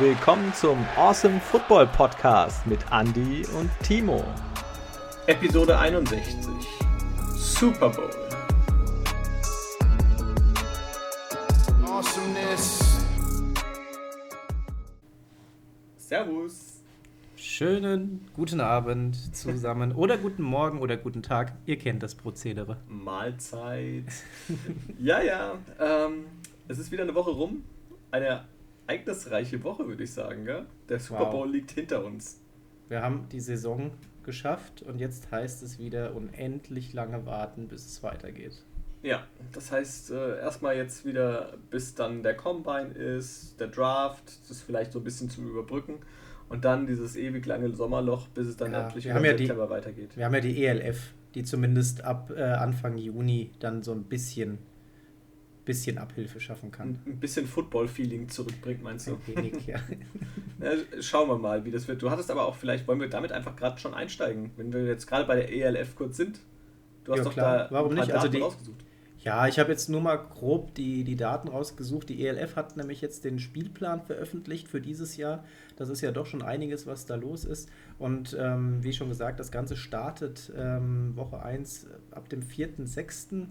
willkommen zum Awesome Football Podcast mit Andy und Timo. Episode 61 Super Bowl. Awesomeness. Servus. Schönen guten Abend zusammen oder guten Morgen oder guten Tag. Ihr kennt das Prozedere. Mahlzeit. ja, ja. Ähm, es ist wieder eine Woche rum. Eine ereignisreiche Woche, würde ich sagen. Gell? Der Super Bowl wow. liegt hinter uns. Wir haben die Saison geschafft und jetzt heißt es wieder unendlich lange warten, bis es weitergeht. Ja, das heißt äh, erstmal jetzt wieder, bis dann der Combine ist, der Draft, das ist vielleicht so ein bisschen zum Überbrücken und dann dieses ewig lange Sommerloch, bis es dann ja, endlich haben ja die, weitergeht. Wir haben ja die ELF, die zumindest ab äh, Anfang Juni dann so ein bisschen bisschen Abhilfe schaffen kann. Ein bisschen Football-Feeling zurückbringt, meinst du? Ein wenig, ja. ja. Schauen wir mal, wie das wird. Du hattest aber auch, vielleicht wollen wir damit einfach gerade schon einsteigen, wenn wir jetzt gerade bei der ELF kurz sind. Du hast ja, doch klar. da Warum nicht? Also die, rausgesucht. Ja, ich habe jetzt nur mal grob die, die Daten rausgesucht. Die ELF hat nämlich jetzt den Spielplan veröffentlicht für dieses Jahr. Das ist ja doch schon einiges, was da los ist. Und ähm, wie schon gesagt, das Ganze startet ähm, Woche 1 ab dem 4.6.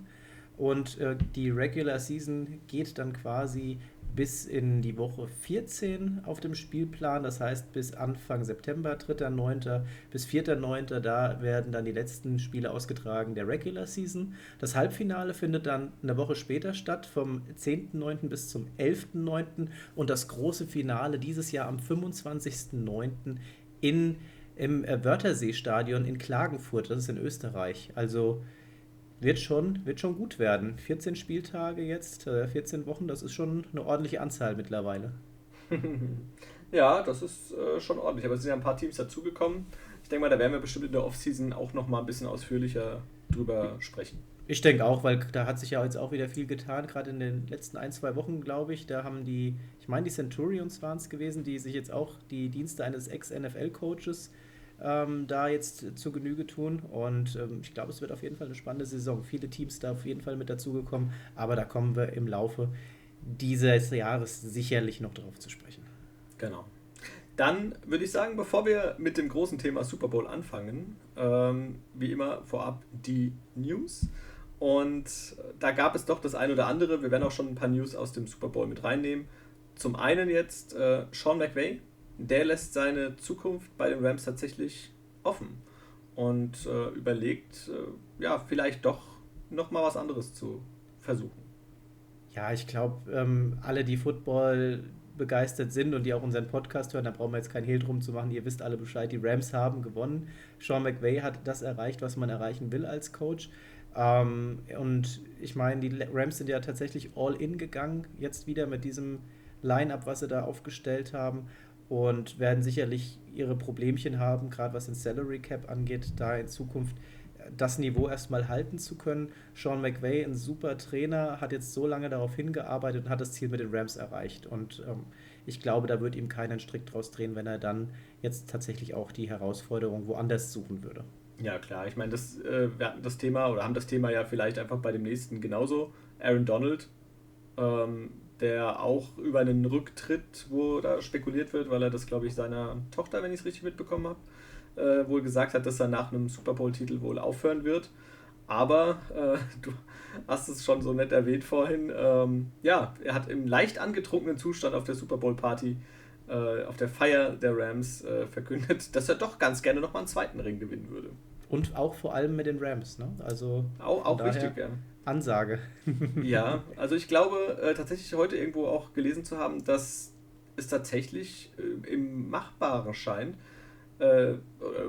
Und äh, die Regular Season geht dann quasi bis in die Woche 14 auf dem Spielplan, das heißt bis Anfang September, 3.9. bis 4.9. Da werden dann die letzten Spiele ausgetragen der Regular Season. Das Halbfinale findet dann eine Woche später statt, vom 10.9. bis zum 11.9. und das große Finale dieses Jahr am 25.9. in im äh, Wörthersee-Stadion in Klagenfurt, das ist in Österreich. Also wird schon, wird schon gut werden. 14 Spieltage jetzt, 14 äh, Wochen, das ist schon eine ordentliche Anzahl mittlerweile. ja, das ist äh, schon ordentlich. Aber es sind ja ein paar Teams dazugekommen. Ich denke mal, da werden wir bestimmt in der Offseason auch noch mal ein bisschen ausführlicher drüber sprechen. Ich denke auch, weil da hat sich ja jetzt auch wieder viel getan, gerade in den letzten ein, zwei Wochen, glaube ich. Da haben die, ich meine, die Centurions waren es gewesen, die sich jetzt auch die Dienste eines Ex-NFL-Coaches ähm, da jetzt zu Genüge tun. Und ähm, ich glaube, es wird auf jeden Fall eine spannende Saison. Viele Teams da auf jeden Fall mit dazugekommen, aber da kommen wir im Laufe dieses Jahres sicherlich noch drauf zu sprechen. Genau. Dann würde ich sagen, bevor wir mit dem großen Thema Super Bowl anfangen, ähm, wie immer vorab die News. Und da gab es doch das ein oder andere. Wir werden auch schon ein paar News aus dem Super Bowl mit reinnehmen. Zum einen jetzt äh, Sean McVay der lässt seine Zukunft bei den Rams tatsächlich offen und äh, überlegt, äh, ja, vielleicht doch nochmal was anderes zu versuchen. Ja, ich glaube, ähm, alle, die Football begeistert sind und die auch unseren Podcast hören, da brauchen wir jetzt kein Hehl drum zu machen. Ihr wisst alle Bescheid, die Rams haben gewonnen. Sean McVay hat das erreicht, was man erreichen will als Coach. Ähm, und ich meine, die Rams sind ja tatsächlich all in gegangen, jetzt wieder mit diesem Line-up, was sie da aufgestellt haben und werden sicherlich ihre Problemchen haben, gerade was den Salary Cap angeht, da in Zukunft das Niveau erstmal halten zu können. Sean McVay, ein super Trainer, hat jetzt so lange darauf hingearbeitet und hat das Ziel mit den Rams erreicht. Und ähm, ich glaube, da wird ihm keinen Strick draus drehen, wenn er dann jetzt tatsächlich auch die Herausforderung woanders suchen würde. Ja, klar. Ich meine, das, äh, wir hatten das Thema oder haben das Thema ja vielleicht einfach bei dem nächsten genauso. Aaron Donald, ähm, der auch über einen Rücktritt, wo da spekuliert wird, weil er das, glaube ich, seiner Tochter, wenn ich es richtig mitbekommen habe, äh, wohl gesagt hat, dass er nach einem Super Bowl-Titel wohl aufhören wird. Aber äh, du hast es schon so nett erwähnt vorhin. Ähm, ja, er hat im leicht angetrunkenen Zustand auf der Super Bowl-Party, äh, auf der Feier der Rams, äh, verkündet, dass er doch ganz gerne nochmal einen zweiten Ring gewinnen würde. Und auch vor allem mit den Rams, ne? Also auch, auch richtig, ja. Ansage. ja, also ich glaube äh, tatsächlich heute irgendwo auch gelesen zu haben, dass es tatsächlich äh, im Machbaren scheint, äh,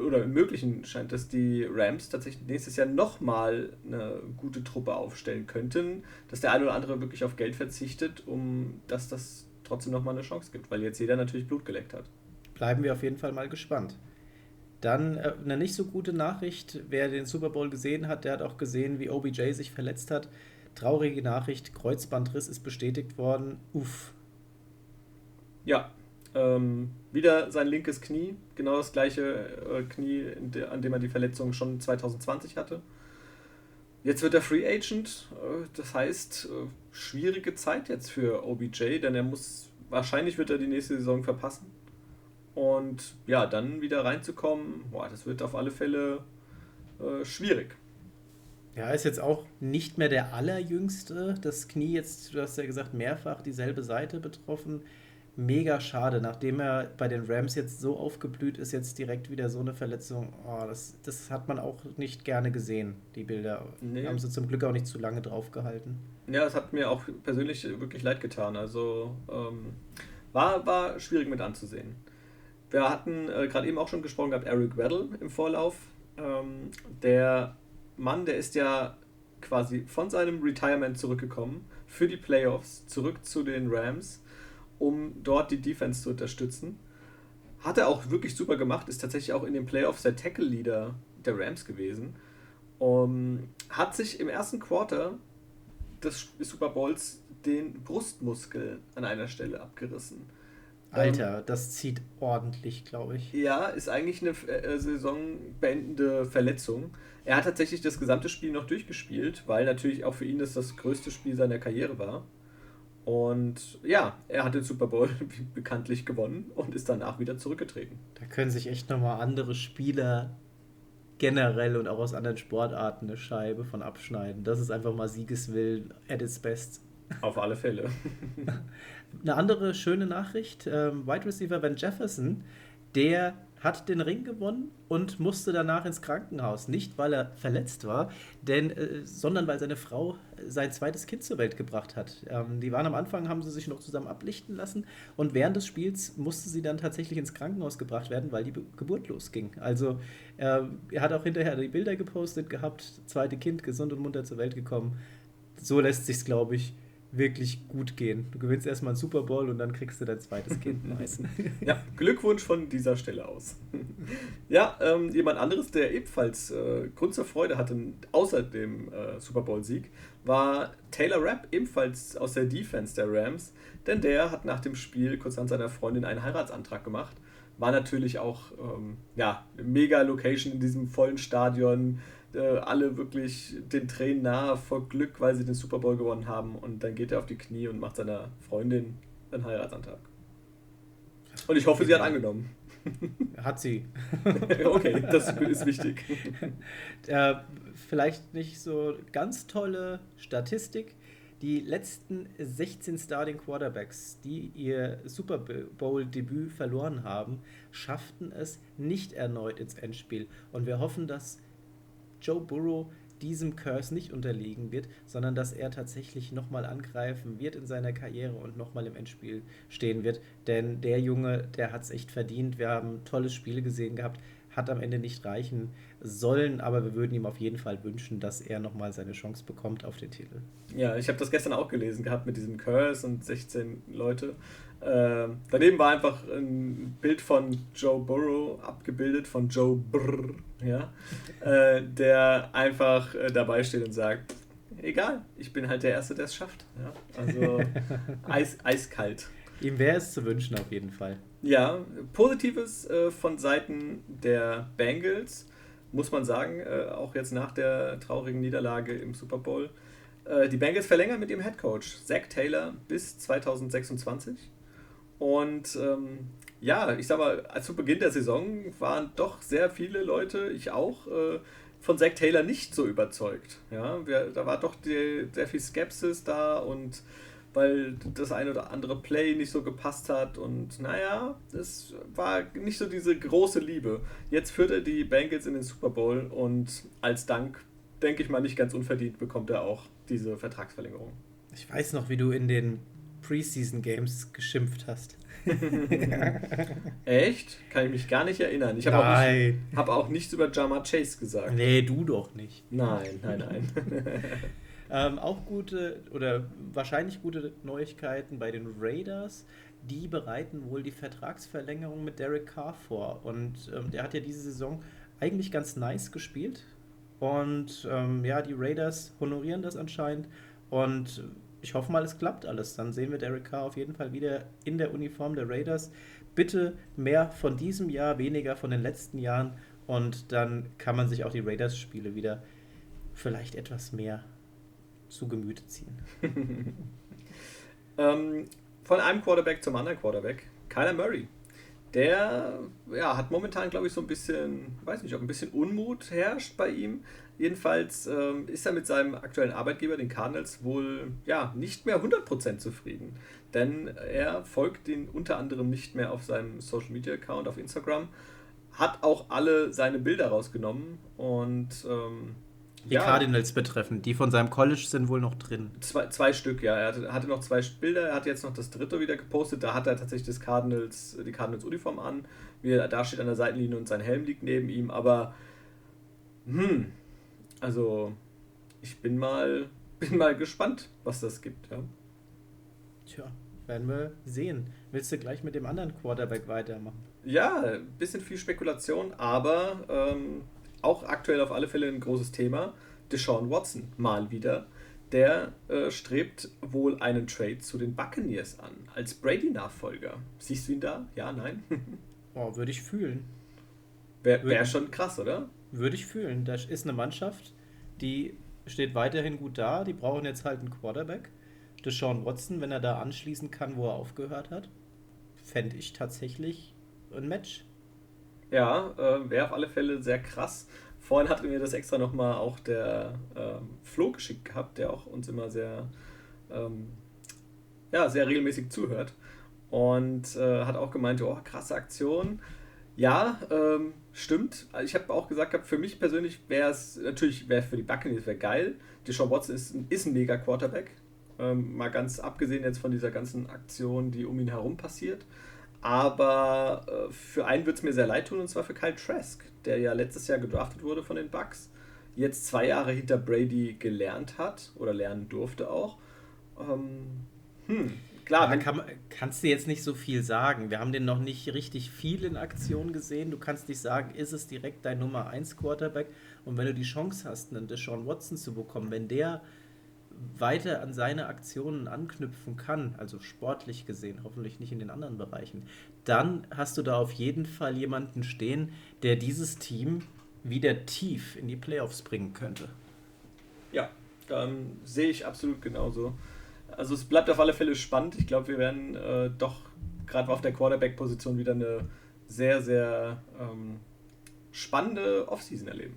oder im Möglichen scheint, dass die Rams tatsächlich nächstes Jahr nochmal eine gute Truppe aufstellen könnten, dass der eine oder andere wirklich auf Geld verzichtet, um dass das trotzdem nochmal eine Chance gibt, weil jetzt jeder natürlich Blut geleckt hat. Bleiben wir auf jeden Fall mal gespannt. Dann äh, eine nicht so gute Nachricht. Wer den Super Bowl gesehen hat, der hat auch gesehen, wie OBJ sich verletzt hat. Traurige Nachricht: Kreuzbandriss ist bestätigt worden. Uff. Ja, ähm, wieder sein linkes Knie. Genau das gleiche äh, Knie, an dem er die Verletzung schon 2020 hatte. Jetzt wird er Free Agent. Äh, das heißt, äh, schwierige Zeit jetzt für OBJ, denn er muss wahrscheinlich wird er die nächste Saison verpassen. Und ja, dann wieder reinzukommen, boah, das wird auf alle Fälle äh, schwierig. Ja, ist jetzt auch nicht mehr der allerjüngste. Das Knie jetzt, du hast ja gesagt, mehrfach dieselbe Seite betroffen. Mega schade, nachdem er bei den Rams jetzt so aufgeblüht ist, jetzt direkt wieder so eine Verletzung. Oh, das, das hat man auch nicht gerne gesehen, die Bilder. Nee. Haben sie zum Glück auch nicht zu lange drauf gehalten. Ja, es hat mir auch persönlich wirklich leid getan. Also ähm, war, war schwierig mit anzusehen. Wir hatten äh, gerade eben auch schon gesprochen gehabt, Eric Weddle im Vorlauf. Ähm, der Mann, der ist ja quasi von seinem Retirement zurückgekommen für die Playoffs, zurück zu den Rams, um dort die Defense zu unterstützen. Hat er auch wirklich super gemacht, ist tatsächlich auch in den Playoffs der Tackle-Leader der Rams gewesen. Um, hat sich im ersten Quarter des Super Bowls den Brustmuskel an einer Stelle abgerissen. Alter, ähm, das zieht ordentlich, glaube ich. Ja, ist eigentlich eine äh, saisonbeendende Verletzung. Er hat tatsächlich das gesamte Spiel noch durchgespielt, weil natürlich auch für ihn das das größte Spiel seiner Karriere war. Und ja, er hat den Super Bowl bekanntlich gewonnen und ist danach wieder zurückgetreten. Da können sich echt nochmal andere Spieler generell und auch aus anderen Sportarten eine Scheibe von abschneiden. Das ist einfach mal Siegeswillen at its best. Auf alle Fälle. Eine andere schöne Nachricht: ähm, Wide Receiver Van Jefferson, der hat den Ring gewonnen und musste danach ins Krankenhaus. Nicht, weil er verletzt war, denn, äh, sondern weil seine Frau sein zweites Kind zur Welt gebracht hat. Ähm, die waren am Anfang, haben sie sich noch zusammen ablichten lassen und während des Spiels musste sie dann tatsächlich ins Krankenhaus gebracht werden, weil die Be Geburt losging. Also äh, er hat auch hinterher die Bilder gepostet gehabt, zweite Kind gesund und munter zur Welt gekommen. So lässt sich glaube ich, wirklich gut gehen. Du gewinnst erstmal einen Super Bowl und dann kriegst du dein zweites Kind ja, Glückwunsch von dieser Stelle aus. ja, ähm, jemand anderes, der ebenfalls äh, Grund zur Freude hatte, außer dem äh, Super Bowl-Sieg, war Taylor Rapp, ebenfalls aus der Defense der Rams, denn der hat nach dem Spiel kurz an seiner Freundin einen Heiratsantrag gemacht. War natürlich auch ähm, ja, mega Location in diesem vollen Stadion äh, alle wirklich den Tränen nahe vor Glück, weil sie den Super Bowl gewonnen haben. Und dann geht er auf die Knie und macht seiner Freundin einen Heiratsantrag. Und ich hoffe, sie hat angenommen. Hat sie. okay, das ist wichtig. Äh, vielleicht nicht so ganz tolle Statistik. Die letzten 16 Starting Quarterbacks, die ihr Super Bowl-Debüt verloren haben, schafften es nicht erneut ins Endspiel. Und wir hoffen, dass Joe Burrow diesem Curse nicht unterliegen wird, sondern dass er tatsächlich nochmal angreifen wird in seiner Karriere und nochmal im Endspiel stehen wird. Denn der Junge, der hat es echt verdient. Wir haben tolles Spiel gesehen gehabt, hat am Ende nicht reichen sollen, aber wir würden ihm auf jeden Fall wünschen, dass er nochmal seine Chance bekommt auf den Titel. Ja, ich habe das gestern auch gelesen gehabt mit diesem Curse und 16 Leute. Äh, daneben war einfach ein Bild von Joe Burrow abgebildet, von Joe Brr, ja, äh, der einfach äh, dabei steht und sagt, egal, ich bin halt der Erste, der es schafft. Ja? Also eis, eiskalt. Ihm wäre es zu wünschen auf jeden Fall. Ja, Positives äh, von Seiten der Bengals, muss man sagen, äh, auch jetzt nach der traurigen Niederlage im Super Bowl. Äh, die Bengals verlängern mit ihrem Head Coach Zach Taylor bis 2026. Und ähm, ja, ich sag mal, zu Beginn der Saison waren doch sehr viele Leute, ich auch, äh, von Zach Taylor nicht so überzeugt. Ja, wir, da war doch die, sehr viel Skepsis da und weil das eine oder andere Play nicht so gepasst hat und naja, es war nicht so diese große Liebe. Jetzt führt er die Bengals in den Super Bowl und als Dank, denke ich mal, nicht ganz unverdient bekommt er auch diese Vertragsverlängerung. Ich weiß noch, wie du in den Preseason Games geschimpft hast. Echt? Kann ich mich gar nicht erinnern. Ich habe auch, hab auch nichts über Jama Chase gesagt. Nee, du doch nicht. Nein, nein, nein. ähm, auch gute oder wahrscheinlich gute Neuigkeiten bei den Raiders. Die bereiten wohl die Vertragsverlängerung mit Derek Carr vor. Und ähm, der hat ja diese Saison eigentlich ganz nice gespielt. Und ähm, ja, die Raiders honorieren das anscheinend. Und ich hoffe mal, es klappt alles. Dann sehen wir Derek Carr auf jeden Fall wieder in der Uniform der Raiders. Bitte mehr von diesem Jahr, weniger von den letzten Jahren. Und dann kann man sich auch die Raiders-Spiele wieder vielleicht etwas mehr zu Gemüte ziehen. ähm, von einem Quarterback zum anderen Quarterback. Kyler Murray. Der ja, hat momentan, glaube ich, so ein bisschen, weiß nicht, ob ein bisschen Unmut herrscht bei ihm. Jedenfalls ähm, ist er mit seinem aktuellen Arbeitgeber, den Cardinals, wohl ja, nicht mehr 100% zufrieden. Denn er folgt ihn unter anderem nicht mehr auf seinem Social Media Account auf Instagram, hat auch alle seine Bilder rausgenommen und ähm, die ja, Cardinals betreffen, die von seinem College sind wohl noch drin. Zwei, zwei Stück, ja. Er hatte, hatte, noch zwei Bilder, er hat jetzt noch das dritte wieder gepostet. Da hat er tatsächlich das Cardinals, die Cardinals-Uniform an. Wie er da steht an der Seitenlinie und sein Helm liegt neben ihm. Aber, hm, also, ich bin mal, bin mal gespannt, was das gibt, ja. Tja, werden wir sehen. Willst du gleich mit dem anderen Quarterback weitermachen? Ja, ein bisschen viel Spekulation, aber ähm, auch aktuell auf alle Fälle ein großes Thema. Deshaun Watson, mal wieder. Der äh, strebt wohl einen Trade zu den Buccaneers an, als Brady-Nachfolger. Siehst du ihn da? Ja, nein? oh, würde ich fühlen. Wäre wär schon krass, oder? Würde ich fühlen. Das ist eine Mannschaft, die steht weiterhin gut da. Die brauchen jetzt halt einen Quarterback. Deshaun Watson, wenn er da anschließen kann, wo er aufgehört hat, fände ich tatsächlich ein Match. Ja, äh, wäre auf alle Fälle sehr krass. Vorhin hatte mir das extra nochmal auch der ähm, Flo geschickt gehabt, der auch uns immer sehr, ähm, ja, sehr regelmäßig zuhört. Und äh, hat auch gemeint, oh, krasse Aktion. Ja, ähm, stimmt. Also ich habe auch gesagt, für mich persönlich wäre es, natürlich wäre für die Buccaneers wäre geil. Deshaun Watson ist, ist ein mega Quarterback. Ähm, mal ganz abgesehen jetzt von dieser ganzen Aktion, die um ihn herum passiert. Aber äh, für einen wird es mir sehr leid tun, und zwar für Kyle Trask, der ja letztes Jahr gedraftet wurde von den Bucks, jetzt zwei Jahre hinter Brady gelernt hat oder lernen durfte auch. Ähm, hm, klar. Da kann, kannst du jetzt nicht so viel sagen. Wir haben den noch nicht richtig viel in Aktion gesehen. Du kannst nicht sagen, ist es direkt dein Nummer 1 Quarterback? Und wenn du die Chance hast, einen Deshaun Watson zu bekommen, wenn der weiter an seine Aktionen anknüpfen kann, also sportlich gesehen, hoffentlich nicht in den anderen Bereichen, dann hast du da auf jeden Fall jemanden stehen, der dieses Team wieder tief in die Playoffs bringen könnte. Ja, dann sehe ich absolut genauso. Also es bleibt auf alle Fälle spannend. Ich glaube, wir werden äh, doch gerade auf der Quarterback-Position wieder eine sehr, sehr ähm, spannende Offseason erleben.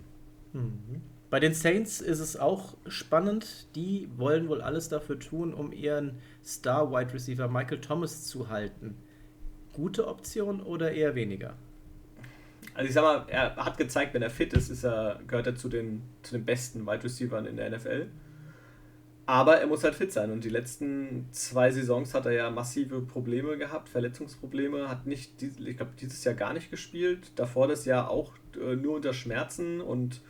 Mhm. Bei den Saints ist es auch spannend. Die wollen wohl alles dafür tun, um ihren Star-Wide Receiver Michael Thomas zu halten. Gute Option oder eher weniger? Also ich sag mal, er hat gezeigt, wenn er fit ist, ist er, gehört er zu den, zu den besten Wide Receivers in der NFL. Aber er muss halt fit sein. Und die letzten zwei Saisons hat er ja massive Probleme gehabt, Verletzungsprobleme, hat nicht, ich glaube, dieses Jahr gar nicht gespielt. Davor das Jahr auch äh, nur unter Schmerzen und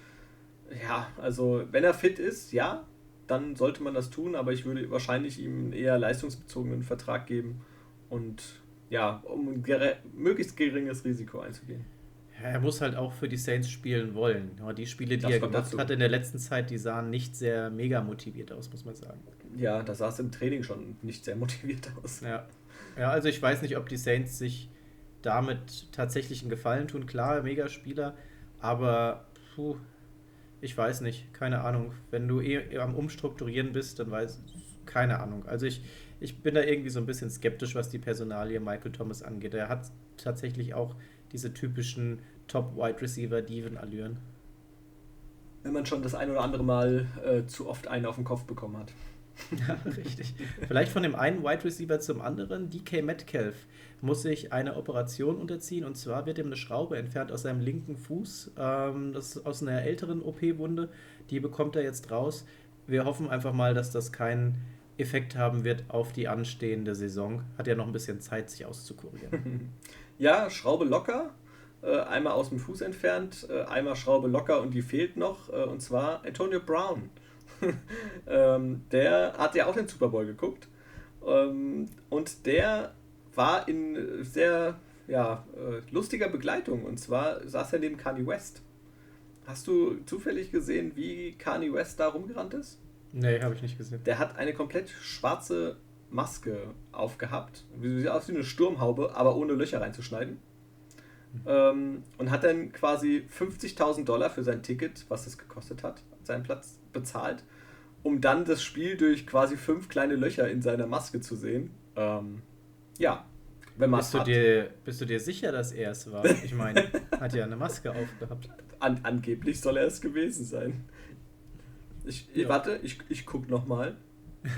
ja, also wenn er fit ist, ja, dann sollte man das tun, aber ich würde wahrscheinlich ihm einen eher leistungsbezogenen Vertrag geben und ja, um ein möglichst geringes Risiko einzugehen. Er muss halt auch für die Saints spielen wollen. Aber die Spiele, die das er gemacht dazu. hat in der letzten Zeit, die sahen nicht sehr mega motiviert aus, muss man sagen. Ja, da sah es im Training schon nicht sehr motiviert aus. Ja. ja, also ich weiß nicht, ob die Saints sich damit tatsächlich einen Gefallen tun. Klar, mega Spieler, aber puh, ich weiß nicht, keine Ahnung. Wenn du eh am Umstrukturieren bist, dann weiß keine Ahnung. Also ich, ich bin da irgendwie so ein bisschen skeptisch, was die Personalie Michael Thomas angeht. Er hat tatsächlich auch diese typischen Top-Wide Receiver-Diven-Allüren. Wenn man schon das ein oder andere Mal äh, zu oft einen auf den Kopf bekommen hat. Ja, richtig. Vielleicht von dem einen Wide Receiver zum anderen. DK Metcalf muss sich eine Operation unterziehen und zwar wird ihm eine Schraube entfernt aus seinem linken Fuß. Ähm, das ist aus einer älteren OP-Wunde. Die bekommt er jetzt raus. Wir hoffen einfach mal, dass das keinen Effekt haben wird auf die anstehende Saison. Hat ja noch ein bisschen Zeit, sich auszukurieren. ja, Schraube locker. Äh, einmal aus dem Fuß entfernt, äh, einmal Schraube locker und die fehlt noch. Äh, und zwar Antonio Brown. ähm, der hat ja auch den Super Bowl geguckt. Ähm, und der war in sehr ja, lustiger Begleitung. Und zwar saß er neben Kanye West. Hast du zufällig gesehen, wie Kanye West da rumgerannt ist? Nee, habe ich nicht gesehen. Der hat eine komplett schwarze Maske aufgehabt. Sieht aus wie eine Sturmhaube, aber ohne Löcher reinzuschneiden. Ähm, und hat dann quasi 50.000 Dollar für sein Ticket, was es gekostet hat, seinen Platz bezahlt, um dann das Spiel durch quasi fünf kleine Löcher in seiner Maske zu sehen. Ähm, Ja, wenn man bist, du dir, bist du dir sicher, dass er es war? Ich meine, hat ja eine Maske aufgehabt. An, angeblich soll er es gewesen sein. Ich, ja. Warte, ich, ich guck nochmal.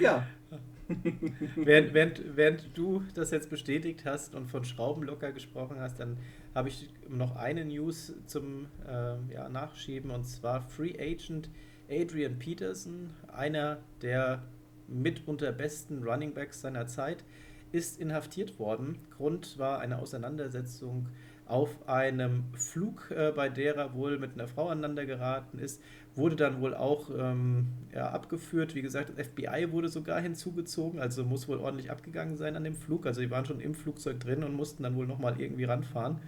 ja. während, während, während du das jetzt bestätigt hast und von Schraubenlocker gesprochen hast, dann habe ich noch eine News zum äh, ja, Nachschieben und zwar Free Agent Adrian Peterson, einer der mitunter besten Running Backs seiner Zeit, ist inhaftiert worden. Grund war eine Auseinandersetzung auf einem Flug, äh, bei der er wohl mit einer Frau aneinander geraten ist, wurde dann wohl auch ähm, ja, abgeführt. Wie gesagt, das FBI wurde sogar hinzugezogen, also muss wohl ordentlich abgegangen sein an dem Flug. Also die waren schon im Flugzeug drin und mussten dann wohl nochmal irgendwie ranfahren.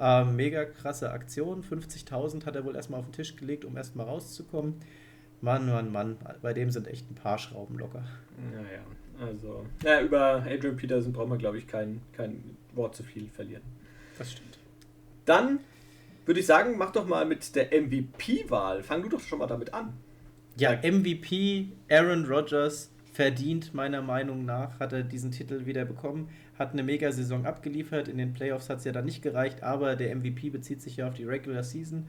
Ähm, mega krasse Aktion. 50.000 hat er wohl erstmal auf den Tisch gelegt, um erstmal rauszukommen. Mann, Mann, Mann, bei dem sind echt ein paar Schrauben locker. Naja, also, ja, über Adrian Peterson braucht man, glaube ich, kein, kein Wort zu viel verlieren. Das stimmt. Dann würde ich sagen, mach doch mal mit der MVP-Wahl. Fang du doch schon mal damit an. Ja, MVP Aaron Rodgers verdient meiner Meinung nach, hat er diesen Titel wieder bekommen, hat eine Mega-Saison abgeliefert. In den Playoffs hat es ja dann nicht gereicht, aber der MVP bezieht sich ja auf die Regular Season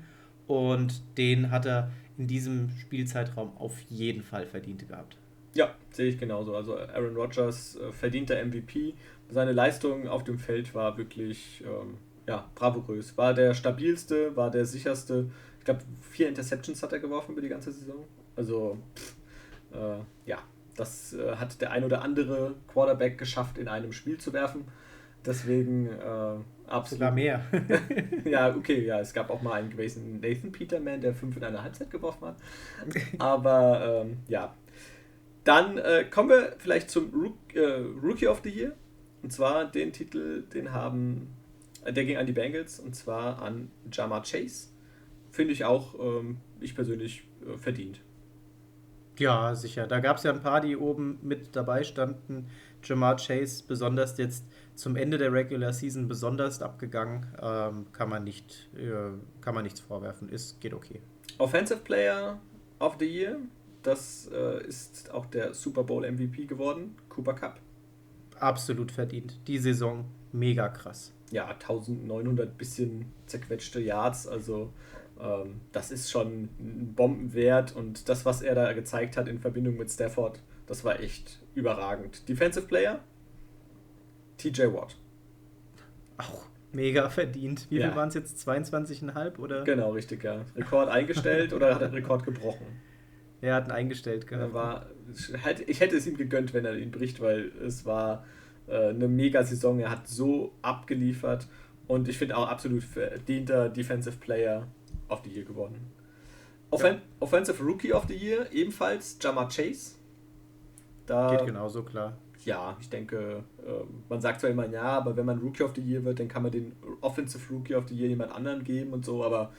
und den hat er in diesem Spielzeitraum auf jeden Fall verdient gehabt. Ja, sehe ich genauso. Also Aaron Rodgers äh, verdient der MVP. Seine Leistung auf dem Feld war wirklich ähm, ja, bravourös. War der stabilste, war der sicherste. Ich glaube, vier Interceptions hat er geworfen über die ganze Saison. Also, pff, äh, ja, das äh, hat der ein oder andere Quarterback geschafft, in einem Spiel zu werfen. Deswegen äh, absolut. Sogar mehr. ja, okay, ja, es gab auch mal einen gewesen Nathan Peterman, der fünf in einer Halbzeit geworfen hat. Aber ähm, ja. Dann äh, kommen wir vielleicht zum Rook, äh, Rookie of the Year. Und zwar den Titel, den haben, der ging an die Bengals und zwar an Jama Chase. Finde ich auch, ähm, ich persönlich, äh, verdient. Ja, sicher. Da gab es ja ein paar, die oben mit dabei standen. Jamar Chase besonders jetzt zum Ende der Regular Season besonders abgegangen. Ähm, kann, man nicht, äh, kann man nichts vorwerfen. Ist, geht okay. Offensive Player of the Year, das äh, ist auch der Super Bowl MVP geworden, Cooper Cup. Absolut verdient. Die Saison mega krass. Ja, 1900 bisschen zerquetschte Yards, also ähm, das ist schon ein Bombenwert und das, was er da gezeigt hat in Verbindung mit Stafford, das war echt überragend. Defensive Player, TJ Watt. Auch mega verdient. Wie ja. viel waren es jetzt? 22,5 oder? Genau, richtig, ja. Rekord eingestellt oder hat er Rekord gebrochen? Er hat ihn eingestellt gehabt. War, ich hätte es ihm gegönnt, wenn er ihn bricht, weil es war äh, eine mega Saison. Er hat so abgeliefert und ich finde auch absolut verdienter Defensive Player of the Year geworden. Offen ja. Offensive Rookie of the Year ebenfalls Jamar Chase. Da, Geht genauso klar ja, ich denke, äh, man sagt zwar immer ja, aber wenn man Rookie of the Year wird, dann kann man den Offensive Rookie of the Year jemand anderen geben und so, aber.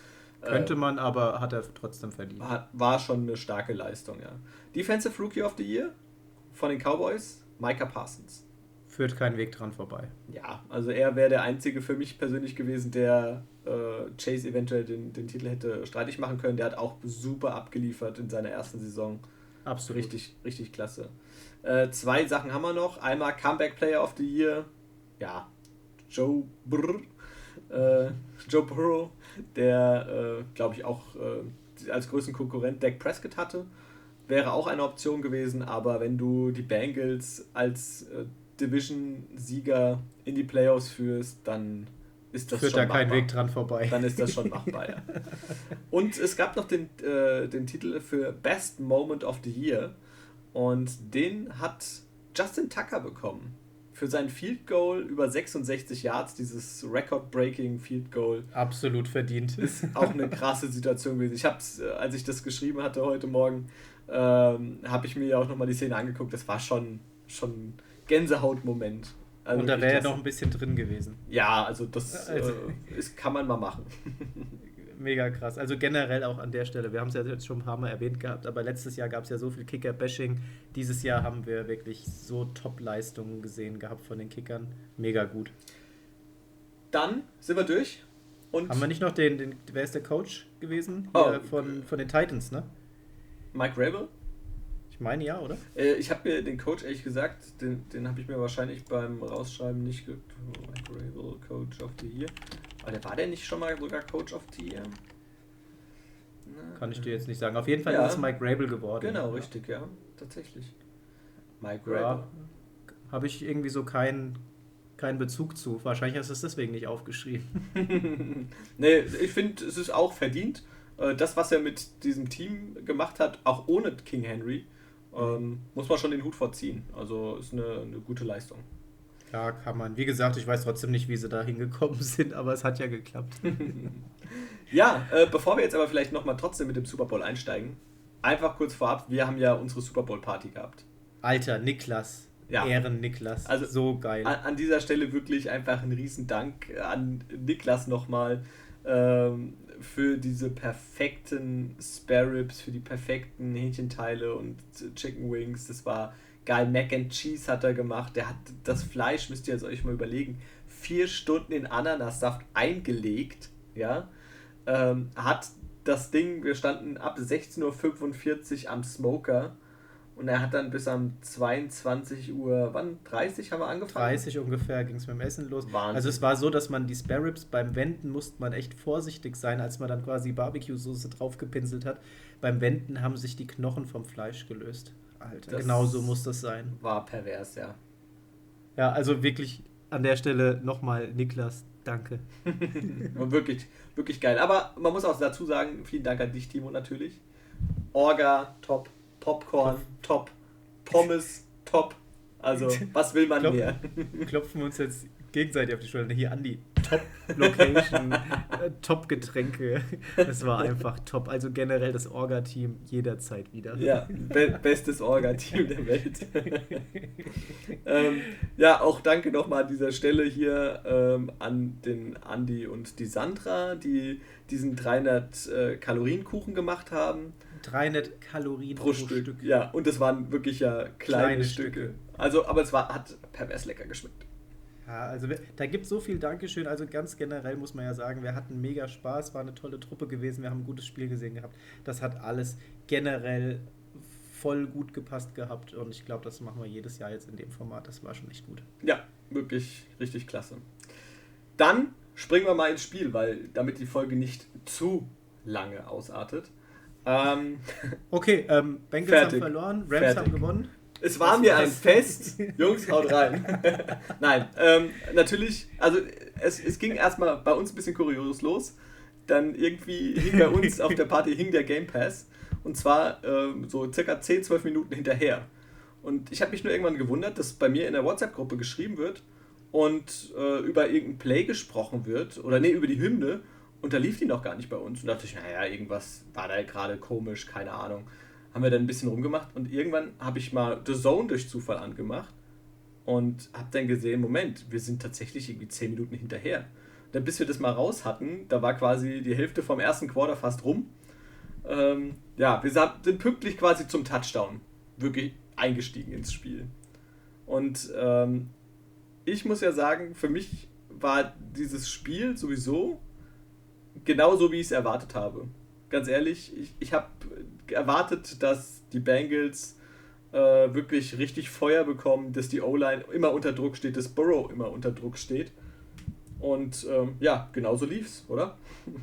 Äh, Könnte man, aber hat er trotzdem verdient. War, war schon eine starke Leistung, ja. Defensive Rookie of the Year von den Cowboys, Micah Parsons. Führt kein Weg dran vorbei. Ja, also er wäre der Einzige für mich persönlich gewesen, der äh, Chase eventuell den, den Titel hätte streitig machen können. Der hat auch super abgeliefert in seiner ersten Saison. Absolut. Richtig, richtig klasse. Äh, zwei Sachen haben wir noch. Einmal Comeback Player of the Year. Ja, Joe Brr, äh, Joe Burrow, der, äh, glaube ich, auch äh, als größten Konkurrent Dak Prescott hatte. Wäre auch eine Option gewesen, aber wenn du die Bengals als äh, Division-Sieger in die Playoffs führst, dann ist das Führt schon da machbar. kein Weg dran vorbei. Dann ist das schon machbar, ja. Und es gab noch den, äh, den Titel für Best Moment of the Year. Und den hat Justin Tucker bekommen. Für sein Field Goal über 66 Yards, dieses Record-Breaking Field Goal. Absolut verdient. Ist auch eine krasse Situation gewesen. Ich habe es, äh, als ich das geschrieben hatte heute Morgen, ähm, habe ich mir ja auch nochmal die Szene angeguckt. Das war schon, schon Gänsehaut-Moment. Also Und da wäre ja noch ein bisschen drin gewesen. Ja, also das also, äh, ist, kann man mal machen. mega krass. Also generell auch an der Stelle, wir haben es ja jetzt schon ein paar Mal erwähnt gehabt, aber letztes Jahr gab es ja so viel Kicker-Bashing. Dieses Jahr haben wir wirklich so Top-Leistungen gesehen gehabt von den Kickern. Mega gut. Dann sind wir durch. Und haben wir nicht noch den, den wer ist der Coach gewesen? Oh, von, von den Titans, ne? Mike Rabel? Ich meine ja, oder? Äh, ich habe mir den Coach ehrlich gesagt, den, den habe ich mir wahrscheinlich beim Rausschreiben nicht ge oh, Coach of the Year. Aber der war der nicht schon mal sogar Coach of the Year? Kann ich dir jetzt nicht sagen. Auf jeden Fall ja. ist es Mike Rabel geworden. Genau, ja. richtig, ja. Tatsächlich. Mike Rabel. Ja, Habe ich irgendwie so keinen keinen Bezug zu. Wahrscheinlich hast du es deswegen nicht aufgeschrieben. nee, ich finde, es ist auch verdient. Äh, das, was er mit diesem Team gemacht hat, auch ohne King Henry, ähm, muss man schon den Hut vorziehen. Also ist eine, eine gute Leistung. Ja, kann man. Wie gesagt, ich weiß trotzdem nicht, wie sie da hingekommen sind, aber es hat ja geklappt. ja, äh, bevor wir jetzt aber vielleicht nochmal trotzdem mit dem Super Bowl einsteigen, einfach kurz vorab, wir haben ja unsere Super Bowl Party gehabt. Alter, Niklas. Ja. Ehren Niklas. Also so geil. An, an, dieser Stelle wirklich einfach ein Riesendank an Niklas nochmal ähm, für diese perfekten Spare Ribs, für die perfekten Hähnchenteile und Chicken Wings. Das war geil. Mac and Cheese hat er gemacht. Der hat das Fleisch, müsst ihr jetzt euch mal überlegen, vier Stunden in Ananassaft eingelegt. Ja. Ähm, hat das Ding, wir standen ab 16.45 Uhr am Smoker und er hat dann bis am 22 Uhr, wann? 30 haben wir angefangen? 30 ungefähr ging es mit dem Essen los. Wahnsinn. Also es war so, dass man die Spare Ribs beim Wenden musste man echt vorsichtig sein, als man dann quasi Barbecue-Soße draufgepinselt hat. Beim Wenden haben sich die Knochen vom Fleisch gelöst. Alter, das genau so muss das sein. War pervers, ja. Ja, also wirklich an der Stelle nochmal Niklas, danke. wirklich, wirklich geil. Aber man muss auch dazu sagen, vielen Dank an dich, Timo, natürlich. Orga, top. Popcorn, top. Pommes, top. Also, was will man Klopf, mehr? Klopfen wir uns jetzt gegenseitig auf die Schulter. Hier, Andi, Top-Location, äh, Top-Getränke. Das war einfach top. Also generell das Orga-Team jederzeit wieder. Ja, be bestes Orga-Team der Welt. ähm, ja, auch danke nochmal an dieser Stelle hier ähm, an den Andi und die Sandra, die diesen 300 äh, Kalorien-Kuchen gemacht haben. 300 Kalorien pro, pro Stück. Stück. Ja, und das waren wirklich ja kleine, kleine Stücke. Stücke. Also, aber es war, hat pervers lecker geschmeckt. Ja, also da gibt es so viel Dankeschön. Also ganz generell muss man ja sagen, wir hatten mega Spaß, war eine tolle Truppe gewesen, wir haben ein gutes Spiel gesehen gehabt. Das hat alles generell voll gut gepasst gehabt und ich glaube, das machen wir jedes Jahr jetzt in dem Format. Das war schon echt gut. Ja, wirklich richtig klasse. Dann springen wir mal ins Spiel, weil damit die Folge nicht zu lange ausartet. Ähm, okay, ähm, Bengals fertig. haben verloren, Rams fertig. haben gewonnen. Es war mir ein Fest. Jungs, haut rein. Nein, ähm, natürlich, also es, es ging erstmal bei uns ein bisschen kurios los. Dann irgendwie hing bei uns auf der Party hing der Game Pass. Und zwar ähm, so circa 10, 12 Minuten hinterher. Und ich habe mich nur irgendwann gewundert, dass bei mir in der WhatsApp-Gruppe geschrieben wird und äh, über irgendein Play gesprochen wird. Oder nee, über die Hymne. Und da lief die noch gar nicht bei uns. Und dachte ich, naja, irgendwas war da gerade komisch, keine Ahnung haben wir dann ein bisschen rumgemacht und irgendwann habe ich mal The Zone durch Zufall angemacht und habe dann gesehen, Moment, wir sind tatsächlich irgendwie 10 Minuten hinterher. dann bis wir das mal raus hatten, da war quasi die Hälfte vom ersten Quarter fast rum. Ähm, ja, wir sind pünktlich quasi zum Touchdown wirklich eingestiegen ins Spiel. Und ähm, ich muss ja sagen, für mich war dieses Spiel sowieso genauso, wie ich es erwartet habe. Ganz ehrlich, ich, ich habe erwartet, dass die Bengals äh, wirklich richtig Feuer bekommen, dass die O-Line immer unter Druck steht, dass Burrow immer unter Druck steht. Und ähm, ja, genauso lief's, oder?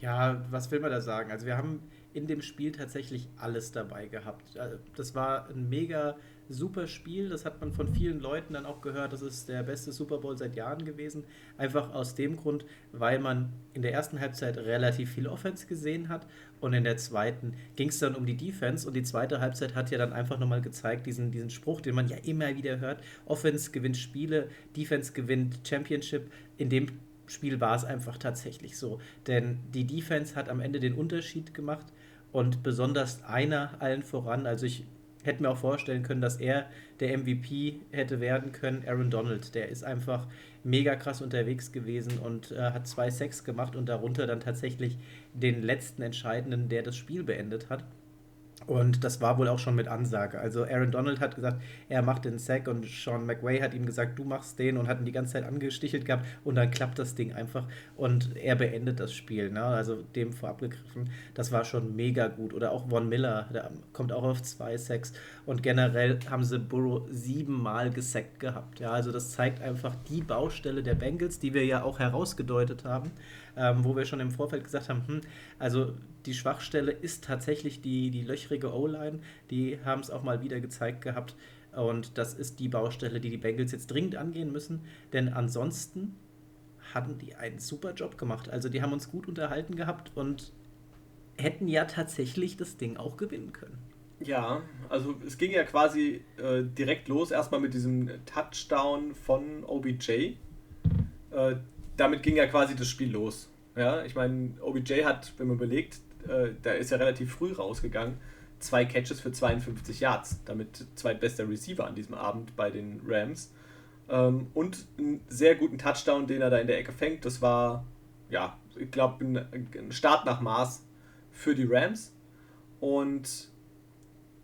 Ja, was will man da sagen? Also wir haben in dem Spiel tatsächlich alles dabei gehabt. Äh, das war ein mega super Spiel. Das hat man von vielen Leuten dann auch gehört. Das ist der beste Super Bowl seit Jahren gewesen. Einfach aus dem Grund, weil man in der ersten Halbzeit relativ viel Offense gesehen hat und in der zweiten ging es dann um die Defense. Und die zweite Halbzeit hat ja dann einfach nochmal gezeigt, diesen, diesen Spruch, den man ja immer wieder hört: Offense gewinnt Spiele, Defense gewinnt Championship. In dem Spiel war es einfach tatsächlich so. Denn die Defense hat am Ende den Unterschied gemacht und besonders einer allen voran. Also ich hätte mir auch vorstellen können, dass er der MVP hätte werden können. Aaron Donald, der ist einfach mega krass unterwegs gewesen und äh, hat zwei Sacks gemacht und darunter dann tatsächlich den letzten entscheidenden, der das Spiel beendet hat. Und das war wohl auch schon mit Ansage. Also Aaron Donald hat gesagt, er macht den Sack und Sean McWay hat ihm gesagt, du machst den und hat ihn die ganze Zeit angestichelt gehabt und dann klappt das Ding einfach und er beendet das Spiel. Ne? Also dem vorab gegriffen. Das war schon mega gut. Oder auch Von Miller, der kommt auch auf zwei Sacks und generell haben sie Burrow siebenmal gesackt gehabt. Ja, also das zeigt einfach die Baustelle der Bengals, die wir ja auch herausgedeutet haben ähm, wo wir schon im Vorfeld gesagt haben, hm, also die Schwachstelle ist tatsächlich die, die löchrige O-Line. Die haben es auch mal wieder gezeigt gehabt. Und das ist die Baustelle, die die Bengals jetzt dringend angehen müssen. Denn ansonsten hatten die einen super Job gemacht. Also die haben uns gut unterhalten gehabt und hätten ja tatsächlich das Ding auch gewinnen können. Ja, also es ging ja quasi äh, direkt los, erstmal mit diesem Touchdown von OBJ. Äh, damit ging ja quasi das Spiel los. Ja, ich meine, OBJ hat, wenn man überlegt, äh, da ist er relativ früh rausgegangen, zwei Catches für 52 Yards, damit zweitbester Receiver an diesem Abend bei den Rams. Ähm, und einen sehr guten Touchdown, den er da in der Ecke fängt. Das war, ja, ich glaube, ein, ein Start nach Maß für die Rams. Und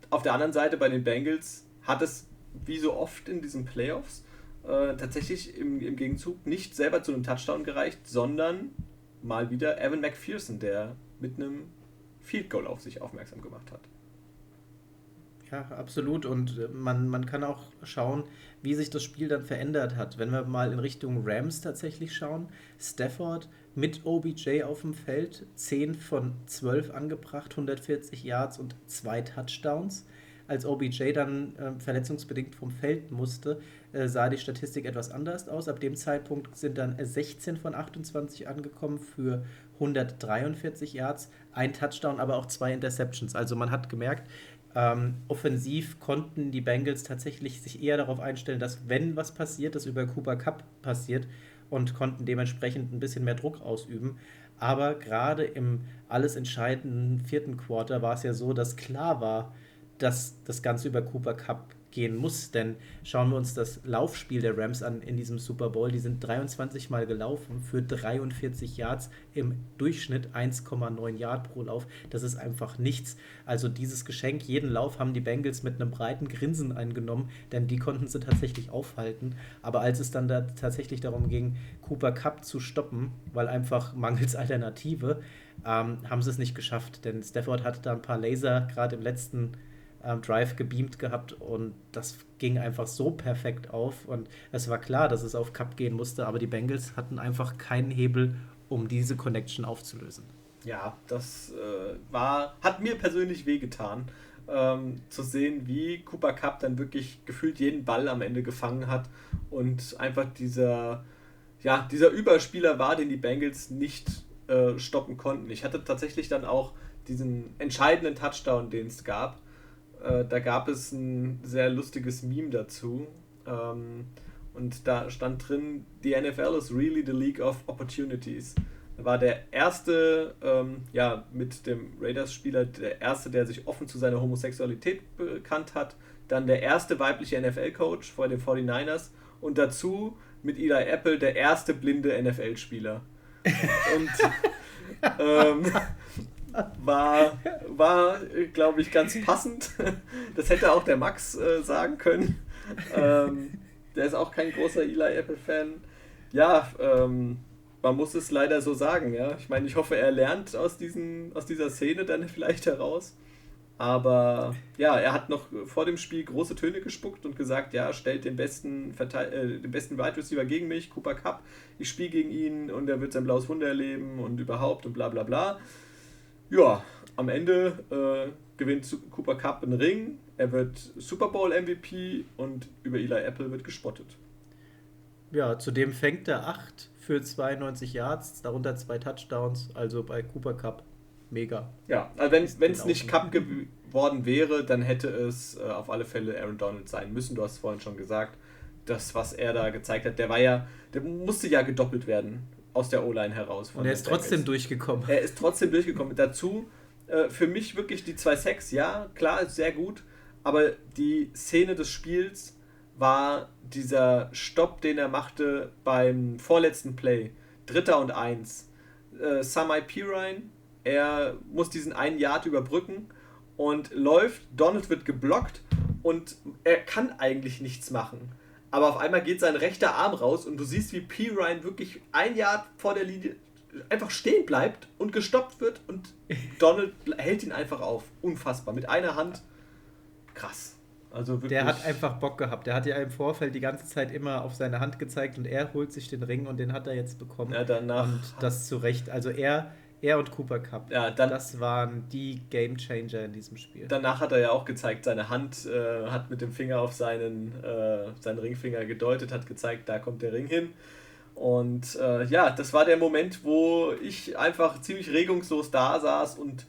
auf der anderen Seite bei den Bengals hat es, wie so oft in diesen Playoffs, äh, tatsächlich im, im Gegenzug nicht selber zu einem Touchdown gereicht, sondern mal wieder Evan McPherson, der mit einem Field Goal auf sich aufmerksam gemacht hat. Ja, absolut. Und äh, man, man kann auch schauen, wie sich das Spiel dann verändert hat. Wenn wir mal in Richtung Rams tatsächlich schauen, Stafford mit OBJ auf dem Feld, 10 von 12 angebracht, 140 Yards und zwei Touchdowns als OBJ dann äh, verletzungsbedingt vom Feld musste, äh, sah die Statistik etwas anders aus. Ab dem Zeitpunkt sind dann 16 von 28 angekommen für 143 Yards, ein Touchdown, aber auch zwei Interceptions. Also man hat gemerkt, ähm, offensiv konnten die Bengals tatsächlich sich eher darauf einstellen, dass wenn was passiert, das über Cooper Cup passiert und konnten dementsprechend ein bisschen mehr Druck ausüben. Aber gerade im alles entscheidenden vierten Quarter war es ja so, dass klar war, dass das Ganze über Cooper Cup gehen muss. Denn schauen wir uns das Laufspiel der Rams an in diesem Super Bowl. Die sind 23 Mal gelaufen für 43 Yards im Durchschnitt 1,9 Yard pro Lauf. Das ist einfach nichts. Also dieses Geschenk, jeden Lauf haben die Bengals mit einem breiten Grinsen eingenommen, denn die konnten sie tatsächlich aufhalten. Aber als es dann da tatsächlich darum ging, Cooper Cup zu stoppen, weil einfach mangels Alternative, ähm, haben sie es nicht geschafft. Denn Stafford hatte da ein paar Laser gerade im letzten ähm, Drive gebeamt gehabt und das ging einfach so perfekt auf und es war klar, dass es auf Cup gehen musste, aber die Bengals hatten einfach keinen Hebel, um diese Connection aufzulösen. Ja, das äh, war, hat mir persönlich wehgetan, ähm, zu sehen, wie Cooper Cup dann wirklich gefühlt jeden Ball am Ende gefangen hat und einfach dieser, ja, dieser Überspieler war, den die Bengals nicht äh, stoppen konnten. Ich hatte tatsächlich dann auch diesen entscheidenden Touchdown, den es gab, äh, da gab es ein sehr lustiges Meme dazu. Ähm, und da stand drin, The NFL is really the league of opportunities. Da war der erste, ähm, ja, mit dem Raiders-Spieler, der erste, der sich offen zu seiner Homosexualität bekannt hat. Dann der erste weibliche NFL-Coach vor den 49ers. Und dazu mit Eli Apple der erste blinde NFL-Spieler. Und ähm, war, war glaube ich, ganz passend. Das hätte auch der Max äh, sagen können. Ähm, der ist auch kein großer Eli Apple-Fan. Ja, ähm, man muss es leider so sagen, ja. Ich meine, ich hoffe, er lernt aus, diesen, aus dieser Szene dann vielleicht heraus. Aber ja, er hat noch vor dem Spiel große Töne gespuckt und gesagt, ja, stellt den besten, Verteil äh, den besten Wide Receiver gegen mich, Cooper Cup. Ich spiele gegen ihn und er wird sein blaues Wunder erleben und überhaupt und bla bla bla. Ja, am Ende äh, gewinnt Cooper Cup einen Ring, er wird Super Bowl MVP und über Eli Apple wird gespottet. Ja, zudem fängt er 8 für 92 Yards, darunter zwei Touchdowns, also bei Cooper Cup mega. Ja, also wenn es nicht Cup geworden wäre, dann hätte es äh, auf alle Fälle Aaron Donald sein müssen. Du hast es vorhin schon gesagt, das, was er da gezeigt hat, der war ja, der musste ja gedoppelt werden aus der O-Line heraus. Und er ist trotzdem ist. durchgekommen. Er ist trotzdem durchgekommen. Dazu äh, für mich wirklich die zwei Sacks, ja, klar, ist sehr gut, aber die Szene des Spiels war dieser Stopp, den er machte beim vorletzten Play. Dritter und eins. Äh, Samai Pirine, er muss diesen einen Yard überbrücken und läuft. Donald wird geblockt und er kann eigentlich nichts machen. Aber auf einmal geht sein rechter Arm raus und du siehst, wie P. Ryan wirklich ein Jahr vor der Linie einfach stehen bleibt und gestoppt wird und Donald hält ihn einfach auf. Unfassbar. Mit einer Hand. Krass. Also der hat einfach Bock gehabt. Der hat ja im Vorfeld die ganze Zeit immer auf seine Hand gezeigt und er holt sich den Ring und den hat er jetzt bekommen. Ja, danach. Und das zu Recht. Also er, er und Cooper Cup. Ja, dann, das waren die Game Changer in diesem Spiel. Danach hat er ja auch gezeigt, seine Hand äh, hat mit dem Finger auf seinen, äh, seinen Ringfinger gedeutet, hat gezeigt, da kommt der Ring hin. Und äh, ja, das war der Moment, wo ich einfach ziemlich regungslos da saß und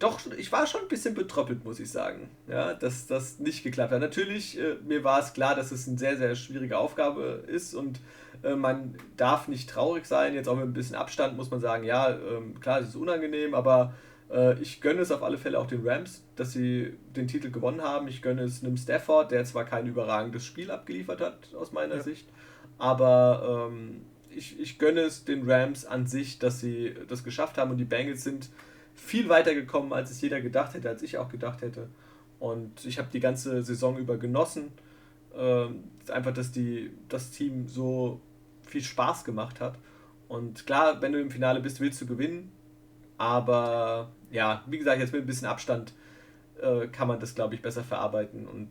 doch, ich war schon ein bisschen betröppelt, muss ich sagen, ja, dass das nicht geklappt hat. Natürlich, äh, mir war es klar, dass es eine sehr, sehr schwierige Aufgabe ist und man darf nicht traurig sein. Jetzt auch mit ein bisschen Abstand muss man sagen, ja, äh, klar, es ist unangenehm, aber äh, ich gönne es auf alle Fälle auch den Rams, dass sie den Titel gewonnen haben. Ich gönne es einem Stafford, der zwar kein überragendes Spiel abgeliefert hat, aus meiner ja. Sicht, aber ähm, ich, ich gönne es den Rams an sich, dass sie das geschafft haben und die Bengals sind viel weiter gekommen, als es jeder gedacht hätte, als ich auch gedacht hätte. Und ich habe die ganze Saison über genossen. Ähm, einfach, dass die, das Team so viel Spaß gemacht hat. Und klar, wenn du im Finale bist, willst du gewinnen. Aber ja, wie gesagt, jetzt mit ein bisschen Abstand äh, kann man das, glaube ich, besser verarbeiten und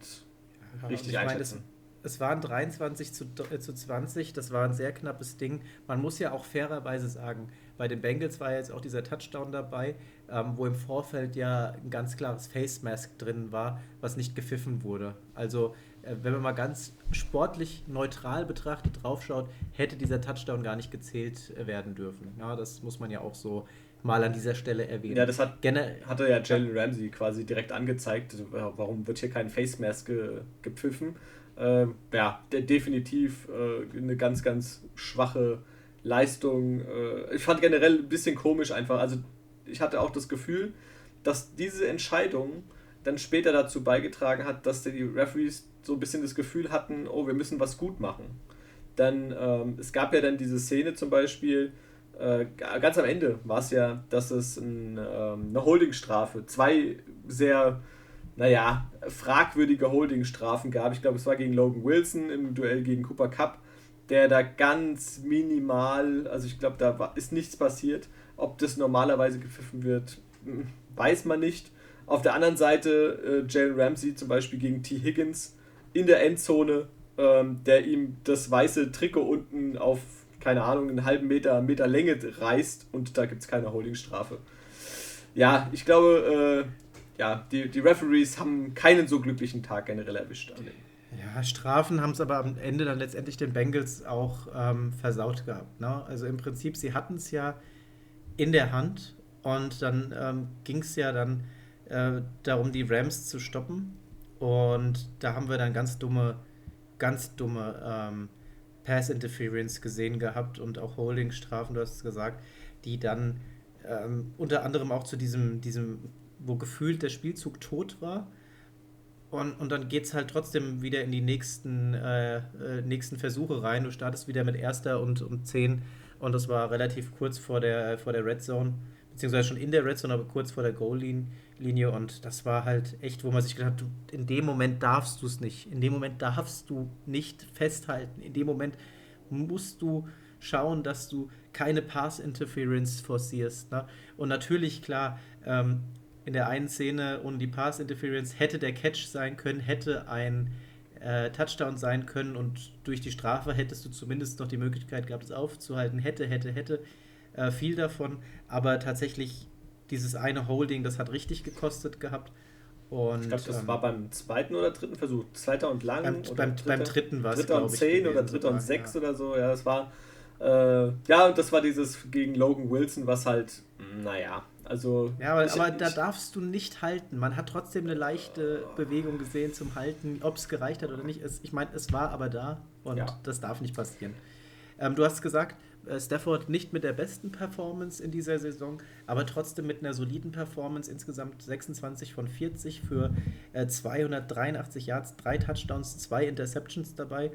ja, richtig ich einschätzen. Meine, es, es waren 23 zu, äh, zu 20, das war ein sehr knappes Ding. Man muss ja auch fairerweise sagen, bei den Bengals war jetzt auch dieser Touchdown dabei, ähm, wo im Vorfeld ja ein ganz klares Face Mask drin war, was nicht gepfiffen wurde. Also, wenn man mal ganz sportlich neutral betrachtet draufschaut, hätte dieser Touchdown gar nicht gezählt äh, werden dürfen. Ja, das muss man ja auch so mal an dieser Stelle erwähnen. Ja, das hat, Gene hatte ja Jalen Ramsey quasi direkt angezeigt. Warum wird hier kein Face Mask ge gepfiffen? Äh, ja, definitiv äh, eine ganz, ganz schwache Leistung. Äh, ich fand generell ein bisschen komisch einfach. Also ich hatte auch das Gefühl, dass diese Entscheidung dann später dazu beigetragen hat, dass die Referees so ein bisschen das Gefühl hatten, oh, wir müssen was gut machen. Dann, ähm, es gab ja dann diese Szene zum Beispiel, äh, ganz am Ende war es ja, dass es ein, ähm, eine Holdingstrafe, zwei sehr, naja, fragwürdige Holdingstrafen gab. Ich glaube, es war gegen Logan Wilson im Duell gegen Cooper Cup der da ganz minimal, also ich glaube, da ist nichts passiert. Ob das normalerweise gepfiffen wird, hm, weiß man nicht. Auf der anderen Seite äh, Jalen Ramsey zum Beispiel gegen T. Higgins in der Endzone, ähm, der ihm das weiße Trikot unten auf, keine Ahnung, einen halben Meter, Meter Länge reißt und da gibt es keine Holdingstrafe. Ja, ich glaube, äh, ja, die, die Referees haben keinen so glücklichen Tag generell erwischt. Ja, Strafen haben es aber am Ende dann letztendlich den Bengals auch ähm, versaut gehabt. Ne? Also im Prinzip, sie hatten es ja in der Hand und dann ähm, ging es ja dann äh, darum, die Rams zu stoppen. Und da haben wir dann ganz dumme, ganz dumme ähm, Pass Interference gesehen gehabt und auch Holding-Strafen, du hast es gesagt, die dann ähm, unter anderem auch zu diesem, diesem, wo gefühlt der Spielzug tot war. Und, und dann geht es halt trotzdem wieder in die nächsten, äh, äh, nächsten Versuche rein. Du startest wieder mit erster und, und zehn. Und das war relativ kurz vor der, vor der Red Zone, beziehungsweise schon in der Red Zone, aber kurz vor der Goal-Linie und das war halt echt, wo man sich gedacht hat, in dem Moment darfst du es nicht. In dem Moment darfst du nicht festhalten. In dem Moment musst du schauen, dass du keine Pass-Interference forcierst. Ne? Und natürlich, klar, ähm, in der einen Szene ohne die Pass Interference hätte der Catch sein können, hätte ein äh, Touchdown sein können und durch die Strafe hättest du zumindest noch die Möglichkeit gehabt, es aufzuhalten. Hätte, hätte, hätte. Äh, viel davon, aber tatsächlich dieses eine Holding, das hat richtig gekostet gehabt. Und, ich glaube, das ähm, war beim zweiten oder dritten Versuch. Zweiter und lang. Beim, beim, dritter, beim dritten war es. Dritter und zehn oder dritter und sechs ja. oder so. Ja, das war. Äh, ja, und das war dieses gegen Logan Wilson, was halt, naja, also. Ja, aber, aber da darfst du nicht halten. Man hat trotzdem eine leichte Bewegung gesehen zum Halten, ob es gereicht hat oder nicht. Es, ich meine, es war aber da und ja. das darf nicht passieren. Ähm, du hast gesagt, äh, Stafford nicht mit der besten Performance in dieser Saison, aber trotzdem mit einer soliden Performance. Insgesamt 26 von 40 für äh, 283 Yards, drei Touchdowns, zwei Interceptions dabei.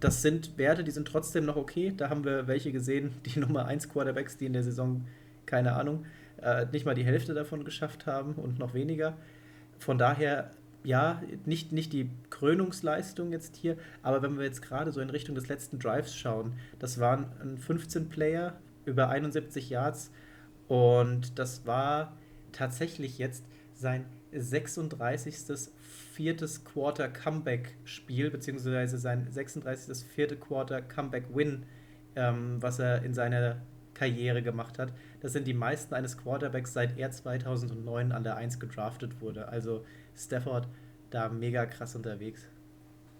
Das sind Werte, die sind trotzdem noch okay. Da haben wir welche gesehen, die Nummer 1 Quarterbacks, die in der Saison, keine Ahnung, äh, nicht mal die Hälfte davon geschafft haben und noch weniger. von daher, ja, nicht, nicht die Krönungsleistung jetzt hier, aber wenn wir jetzt gerade so in Richtung des letzten Drives schauen, das waren ein 15-Player über 71 Yards und das war tatsächlich jetzt sein 36. viertes Quarter Comeback-Spiel, beziehungsweise sein 36. vierte Quarter Comeback-Win, ähm, was er in seiner Karriere gemacht hat. Das sind die meisten eines Quarterbacks, seit er 2009 an der 1 gedraftet wurde. Also Stafford da mega krass unterwegs.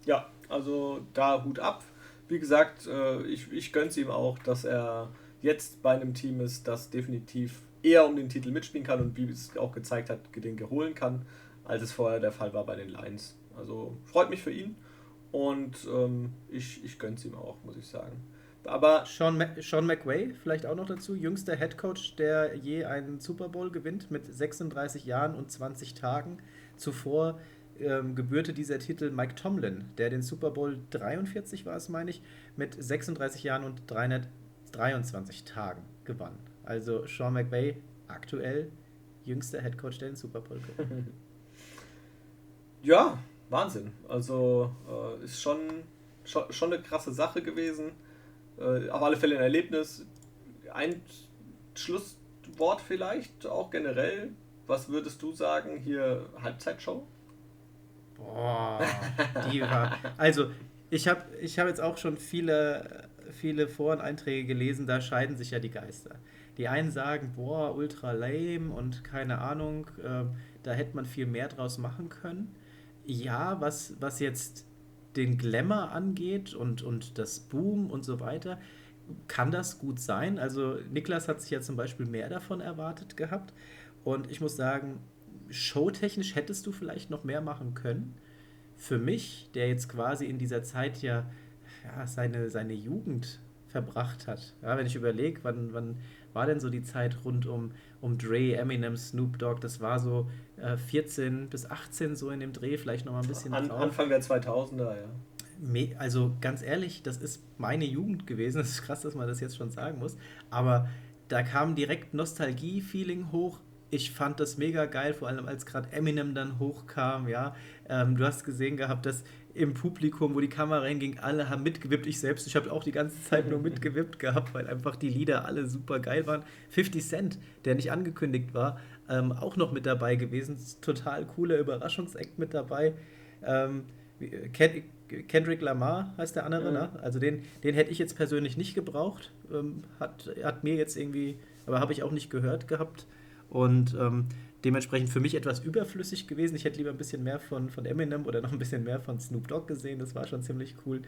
Ja, also da Hut ab. Wie gesagt, äh, ich, ich gönne es ihm auch, dass er jetzt bei einem Team ist, das definitiv eher um den Titel mitspielen kann und wie es auch gezeigt hat, den holen kann, als es vorher der Fall war bei den Lions. Also freut mich für ihn und ähm, ich, ich gönne es ihm auch, muss ich sagen. Aber Sean, Ma Sean McWay vielleicht auch noch dazu, jüngster Head Coach, der je einen Super Bowl gewinnt mit 36 Jahren und 20 Tagen. Zuvor ähm, gebührte dieser Titel Mike Tomlin, der den Super Bowl 43 war es, meine ich, mit 36 Jahren und 323 Tagen gewann. Also Sean McVay aktuell jüngster Headcoach, der den Super Bowl gewinnt. ja, Wahnsinn. Also äh, ist schon, schon, schon eine krasse Sache gewesen. Äh, auf alle Fälle ein Erlebnis. Ein Schlusswort vielleicht auch generell. Was würdest du sagen? Hier Halbzeitshow? Boah, die war. Also, ich habe ich hab jetzt auch schon viele, viele Foreneinträge gelesen, da scheiden sich ja die Geister. Die einen sagen, boah, ultra lame und keine Ahnung, äh, da hätte man viel mehr draus machen können. Ja, was, was jetzt den Glamour angeht und, und das Boom und so weiter, kann das gut sein. Also Niklas hat sich ja zum Beispiel mehr davon erwartet gehabt. Und ich muss sagen, showtechnisch hättest du vielleicht noch mehr machen können. Für mich, der jetzt quasi in dieser Zeit ja, ja seine, seine Jugend verbracht hat. Ja, wenn ich überlege, wann, wann war denn so die Zeit rund um, um Dre, Eminem, Snoop Dogg? Das war so äh, 14 bis 18 so in dem Dreh, vielleicht noch mal ein bisschen An. Anfang der 2000er, ja. Also ganz ehrlich, das ist meine Jugend gewesen. Das ist krass, dass man das jetzt schon sagen muss. Aber da kam direkt Nostalgie-Feeling hoch ich fand das mega geil, vor allem als gerade Eminem dann hochkam, ja. Ähm, du hast gesehen gehabt, dass im Publikum, wo die Kamera reinging, alle haben mitgewippt. Ich selbst, ich habe auch die ganze Zeit nur mitgewippt gehabt, weil einfach die Lieder alle super geil waren. 50 Cent, der nicht angekündigt war, ähm, auch noch mit dabei gewesen. Total cooler Überraschungsakt mit dabei. Ähm, Ken Kendrick Lamar heißt der andere, mhm. ne? Also den, den hätte ich jetzt persönlich nicht gebraucht. Ähm, hat, hat mir jetzt irgendwie, aber habe ich auch nicht gehört gehabt. Und ähm, dementsprechend für mich etwas überflüssig gewesen. Ich hätte lieber ein bisschen mehr von, von Eminem oder noch ein bisschen mehr von Snoop Dogg gesehen. Das war schon ziemlich cool.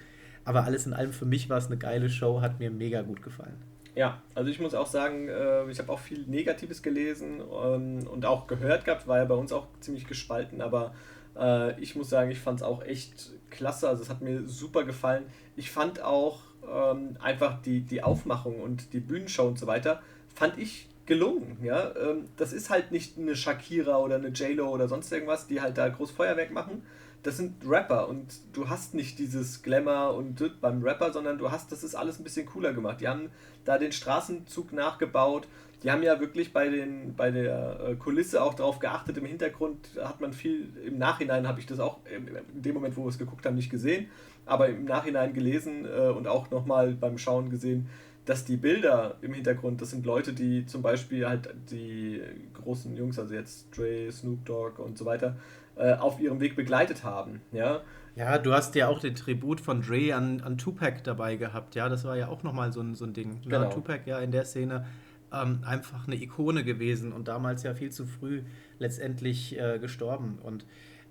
Aber alles in allem für mich war es eine geile Show, hat mir mega gut gefallen. Ja, also ich muss auch sagen, äh, ich habe auch viel Negatives gelesen und auch gehört gehabt, war ja bei uns auch ziemlich gespalten, aber äh, ich muss sagen, ich fand es auch echt klasse, also es hat mir super gefallen. Ich fand auch ähm, einfach die, die Aufmachung und die Bühnenshow und so weiter, fand ich gelungen. Ja? Ähm, das ist halt nicht eine Shakira oder eine J-Lo oder sonst irgendwas, die halt da groß Feuerwerk machen. Das sind Rapper und du hast nicht dieses Glamour und beim Rapper, sondern du hast, das ist alles ein bisschen cooler gemacht. Die haben da den Straßenzug nachgebaut. Die haben ja wirklich bei, den, bei der äh, Kulisse auch darauf geachtet. Im Hintergrund hat man viel, im Nachhinein habe ich das auch in dem Moment, wo wir es geguckt haben, nicht gesehen, aber im Nachhinein gelesen äh, und auch nochmal beim Schauen gesehen, dass die Bilder im Hintergrund, das sind Leute, die zum Beispiel halt die großen Jungs, also jetzt Dre, Snoop Dogg und so weiter, äh, auf ihrem Weg begleitet haben. Ja? ja, du hast ja auch den Tribut von Dre an, an Tupac dabei gehabt. Ja, das war ja auch nochmal so ein, so ein Ding. Ne? Genau. Ja, Tupac ja in der Szene ähm, einfach eine Ikone gewesen und damals ja viel zu früh letztendlich äh, gestorben. Und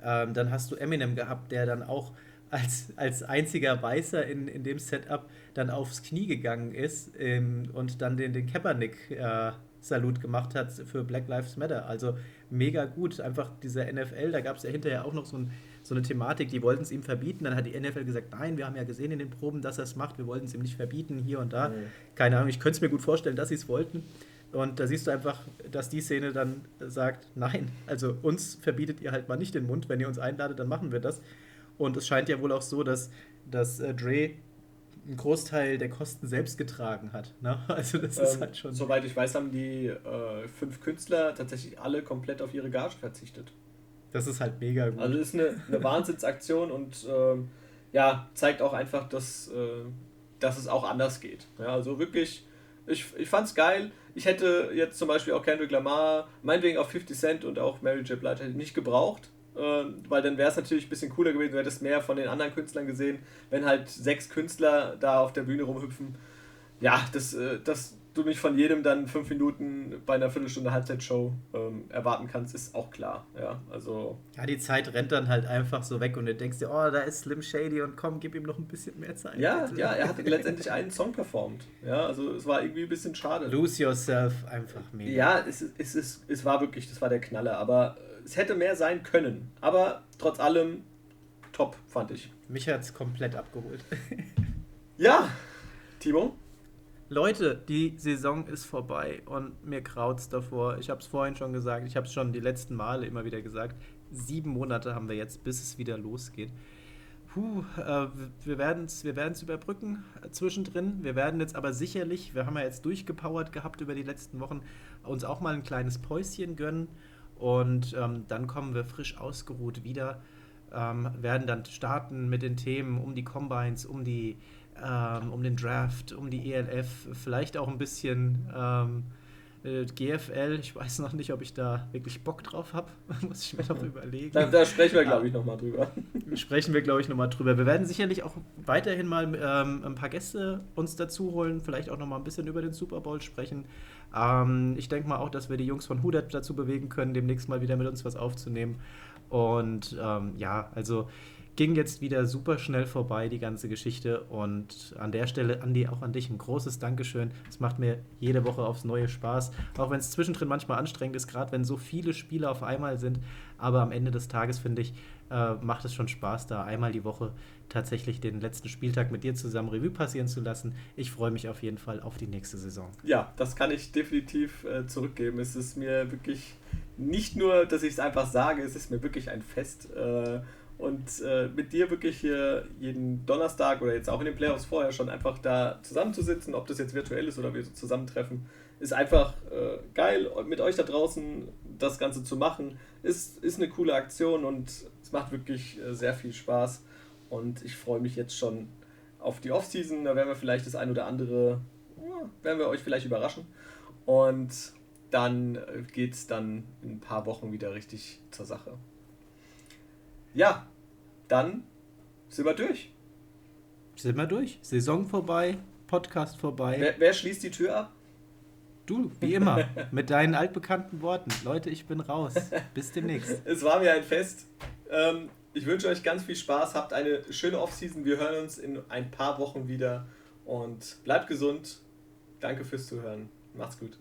ähm, dann hast du Eminem gehabt, der dann auch als, als einziger Weißer in, in dem Setup dann aufs Knie gegangen ist ähm, und dann den, den Kaepernick-Salut äh, gemacht hat für Black Lives Matter. Also mega gut. Einfach dieser NFL, da gab es ja hinterher auch noch so, ein, so eine Thematik, die wollten es ihm verbieten. Dann hat die NFL gesagt, nein, wir haben ja gesehen in den Proben, dass er es macht, wir wollten es ihm nicht verbieten, hier und da. Mhm. Keine Ahnung, ich könnte es mir gut vorstellen, dass sie es wollten. Und da siehst du einfach, dass die Szene dann sagt, nein, also uns verbietet ihr halt mal nicht den Mund, wenn ihr uns einladet, dann machen wir das. Und es scheint ja wohl auch so, dass, dass äh, Dre einen Großteil der Kosten selbst getragen hat. Ne? Also das ist ähm, halt schon. Soweit ich weiß, haben die äh, fünf Künstler tatsächlich alle komplett auf ihre Gage verzichtet. Das ist halt mega gut. Also ist eine, eine Wahnsinnsaktion und ähm, ja, zeigt auch einfach, dass, äh, dass es auch anders geht. Ja, also wirklich, ich, ich fand's geil. Ich hätte jetzt zum Beispiel auch Kendrick Lamar, meinetwegen auch 50 Cent und auch Mary J. Blige hätte nicht gebraucht. Äh, weil dann wäre es natürlich ein bisschen cooler gewesen, du hättest mehr von den anderen Künstlern gesehen, wenn halt sechs Künstler da auf der Bühne rumhüpfen. Ja, das, äh, das du nicht von jedem dann fünf Minuten bei einer Viertelstunde Halbzeitshow ähm, erwarten kannst, ist auch klar. Ja, also. Ja, die Zeit rennt dann halt einfach so weg und du denkst dir, oh, da ist Slim Shady und komm, gib ihm noch ein bisschen mehr Zeit. Ja, bitte. ja, er hat letztendlich einen Song performt. Ja, also es war irgendwie ein bisschen schade. Lose Yourself einfach mega. Ja, es, es, es, es war wirklich, das war der Knaller, aber es hätte mehr sein können. Aber trotz allem top, fand ich. Mich hat es komplett abgeholt. ja, Timo? Leute, die Saison ist vorbei und mir kraut's davor. Ich habe es vorhin schon gesagt, ich habe es schon die letzten Male immer wieder gesagt. Sieben Monate haben wir jetzt, bis es wieder losgeht. Puh, äh, wir werden es wir werden's überbrücken äh, zwischendrin. Wir werden jetzt aber sicherlich, wir haben ja jetzt durchgepowert gehabt über die letzten Wochen, uns auch mal ein kleines Päuschen gönnen. Und ähm, dann kommen wir frisch ausgeruht wieder, ähm, werden dann starten mit den Themen um die Combines, um die ähm, um den Draft, um die ELF, vielleicht auch ein bisschen ähm, äh, GFL. Ich weiß noch nicht, ob ich da wirklich Bock drauf habe. Muss ich mir noch überlegen. Da, da sprechen wir, glaube ich, nochmal drüber. Sprechen wir, glaube ich, nochmal drüber. Wir werden sicherlich auch weiterhin mal ähm, ein paar Gäste uns dazu holen, vielleicht auch nochmal ein bisschen über den Super Bowl sprechen. Ähm, ich denke mal auch, dass wir die Jungs von Hudat dazu bewegen können, demnächst mal wieder mit uns was aufzunehmen. Und ähm, ja, also ging jetzt wieder super schnell vorbei, die ganze Geschichte. Und an der Stelle, Andi, auch an dich ein großes Dankeschön. Es macht mir jede Woche aufs Neue Spaß. Auch wenn es zwischendrin manchmal anstrengend ist, gerade wenn so viele Spiele auf einmal sind. Aber am Ende des Tages, finde ich, äh, macht es schon Spaß, da einmal die Woche tatsächlich den letzten Spieltag mit dir zusammen Revue passieren zu lassen. Ich freue mich auf jeden Fall auf die nächste Saison. Ja, das kann ich definitiv äh, zurückgeben. Es ist mir wirklich nicht nur, dass ich es einfach sage, es ist mir wirklich ein Fest. Äh, und äh, mit dir wirklich hier jeden Donnerstag oder jetzt auch in den Playoffs vorher schon einfach da zusammenzusitzen, ob das jetzt virtuell ist oder wir so zusammentreffen, ist einfach äh, geil. Mit euch da draußen das Ganze zu machen, ist, ist eine coole Aktion und es macht wirklich äh, sehr viel Spaß. Und ich freue mich jetzt schon auf die Offseason. Da werden wir vielleicht das ein oder andere, ja, werden wir euch vielleicht überraschen. Und dann äh, geht es dann in ein paar Wochen wieder richtig zur Sache. Ja, dann sind wir durch. Sind wir durch. Saison vorbei, Podcast vorbei. Wer, wer schließt die Tür ab? Du, wie immer, mit deinen altbekannten Worten. Leute, ich bin raus. Bis demnächst. es war mir ein Fest. Ähm, ich wünsche euch ganz viel Spaß. Habt eine schöne Offseason. Wir hören uns in ein paar Wochen wieder. Und bleibt gesund. Danke fürs Zuhören. Macht's gut.